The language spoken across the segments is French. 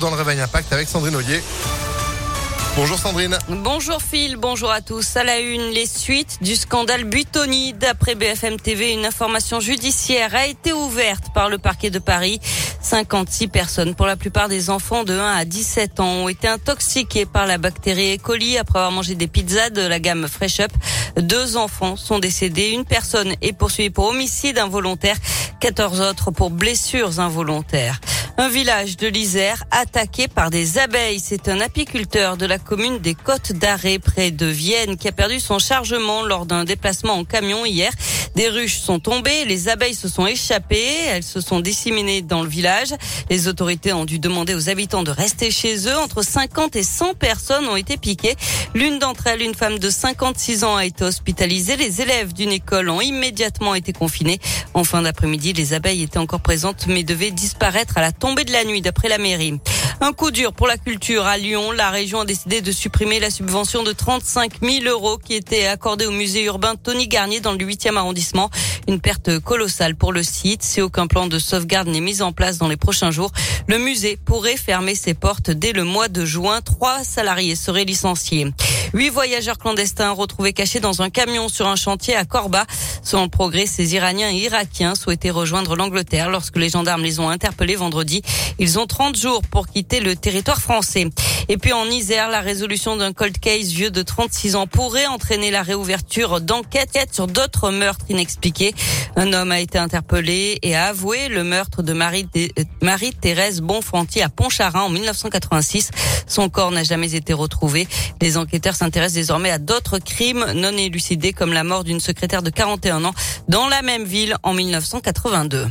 dans le Réveil Impact avec Sandrine Ollier. Bonjour Sandrine. Bonjour Phil, bonjour à tous. À la une, les suites du scandale Butoni. D'après BFM TV, une information judiciaire a été ouverte par le parquet de Paris. 56 personnes, pour la plupart des enfants de 1 à 17 ans, ont été intoxiquées par la bactérie E. coli après avoir mangé des pizzas de la gamme Fresh Up. Deux enfants sont décédés. Une personne est poursuivie pour homicide involontaire. 14 autres pour blessures involontaires. Un village de l'Isère attaqué par des abeilles. C'est un apiculteur de la commune des Côtes d'Arrêt près de Vienne qui a perdu son chargement lors d'un déplacement en camion hier. Des ruches sont tombées, les abeilles se sont échappées, elles se sont disséminées dans le village. Les autorités ont dû demander aux habitants de rester chez eux. Entre 50 et 100 personnes ont été piquées. L'une d'entre elles, une femme de 56 ans, a été hospitalisée. Les élèves d'une école ont immédiatement été confinés. En fin d'après-midi, les abeilles étaient encore présentes mais devaient disparaître à la tombée de la nuit d'après la mairie. Un coup dur pour la culture à Lyon. La région a décidé de supprimer la subvention de 35 000 euros qui était accordée au musée urbain Tony Garnier dans le 8e arrondissement. Une perte colossale pour le site. Si aucun plan de sauvegarde n'est mis en place dans les prochains jours, le musée pourrait fermer ses portes dès le mois de juin. Trois salariés seraient licenciés. Huit voyageurs clandestins retrouvés cachés dans un camion sur un chantier à Corba. Selon progrès, ces Iraniens et Irakiens souhaitaient rejoindre l'Angleterre lorsque les gendarmes les ont interpellés vendredi. Ils ont 30 jours pour quitter le territoire français. Et puis en Isère, la résolution d'un cold case vieux de 36 ans pourrait entraîner la réouverture d'enquêtes sur d'autres meurtres inexpliqués. Un homme a été interpellé et a avoué le meurtre de Marie-Thérèse Bonfanti à Pontcharrain en 1986. Son corps n'a jamais été retrouvé. Les enquêteurs s'intéressent désormais à d'autres crimes non élucidés comme la mort d'une secrétaire de 41 ans dans la même ville en 1982.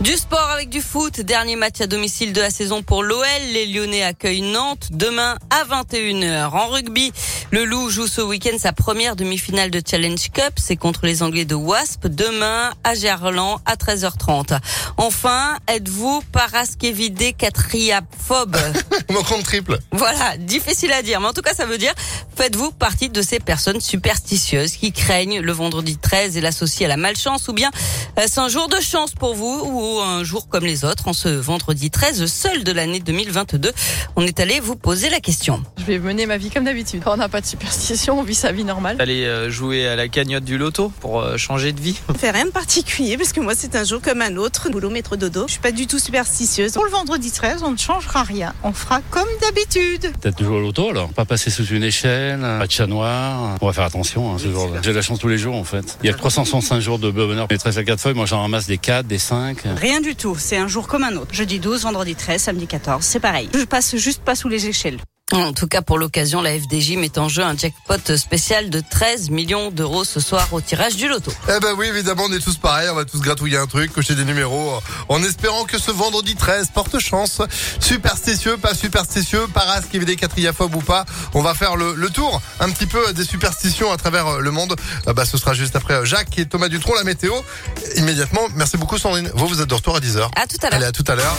Du sport avec du foot. Dernier match à domicile de la saison pour l'OL. Les Lyonnais accueillent Nantes demain à 21h. En rugby, le Loup joue ce week-end sa première demi-finale de Challenge Cup. C'est contre les Anglais de Wasp demain à Gerland à 13h30. Enfin, êtes-vous paraskevidé quatriaphobe Mon compte triple. Voilà, difficile à dire. Mais en tout cas, ça veut dire faites-vous partie de ces personnes superstitieuses qui craignent le vendredi 13 et l'associent à la malchance ou bien euh, c'est un jour de chance pour vous ou un jour comme les autres, en ce vendredi 13, seul de l'année 2022. On est allé vous poser la question. Je vais mener ma vie comme d'habitude. On n'a pas de superstition, on vit sa vie normale. Aller euh, jouer à la cagnotte du loto pour euh, changer de vie? Fait rien de particulier parce que moi c'est un jour comme un autre. Boulot, métro, dodo. Je suis pas du tout superstitieuse. Pour le vendredi 13, on ne changera rien. On fera comme d'habitude. Peut-être jouer au loto alors. Pas passer sous une échelle, pas de chat noir. On va faire attention hein, ce jour-là. J'ai de la chance tous les jours en fait. Il y a 365 jours de bonheur. Les 13 à 4 feuilles, moi j'en ramasse des 4, des 5. Rien du tout, c'est un jour comme un autre. Jeudi 12, vendredi 13, samedi 14, c'est pareil. Je passe juste pas sous les échelles. En tout cas, pour l'occasion, la FDJ met en jeu un jackpot spécial de 13 millions d'euros ce soir au tirage du loto. Eh ben oui, évidemment, on est tous pareils. On va tous gratouiller un truc, cocher des numéros, en espérant que ce vendredi 13 porte chance. Superstitieux, pas superstitieux, parasque, évidé, quatriaphobe ou pas. On va faire le, le, tour un petit peu des superstitions à travers le monde. Ah bah, ce sera juste après Jacques et Thomas Dutronc, la météo. Immédiatement. Merci beaucoup, Sandrine. Vous, vous êtes de retour à 10h. À tout à l'heure. Allez, à tout à l'heure.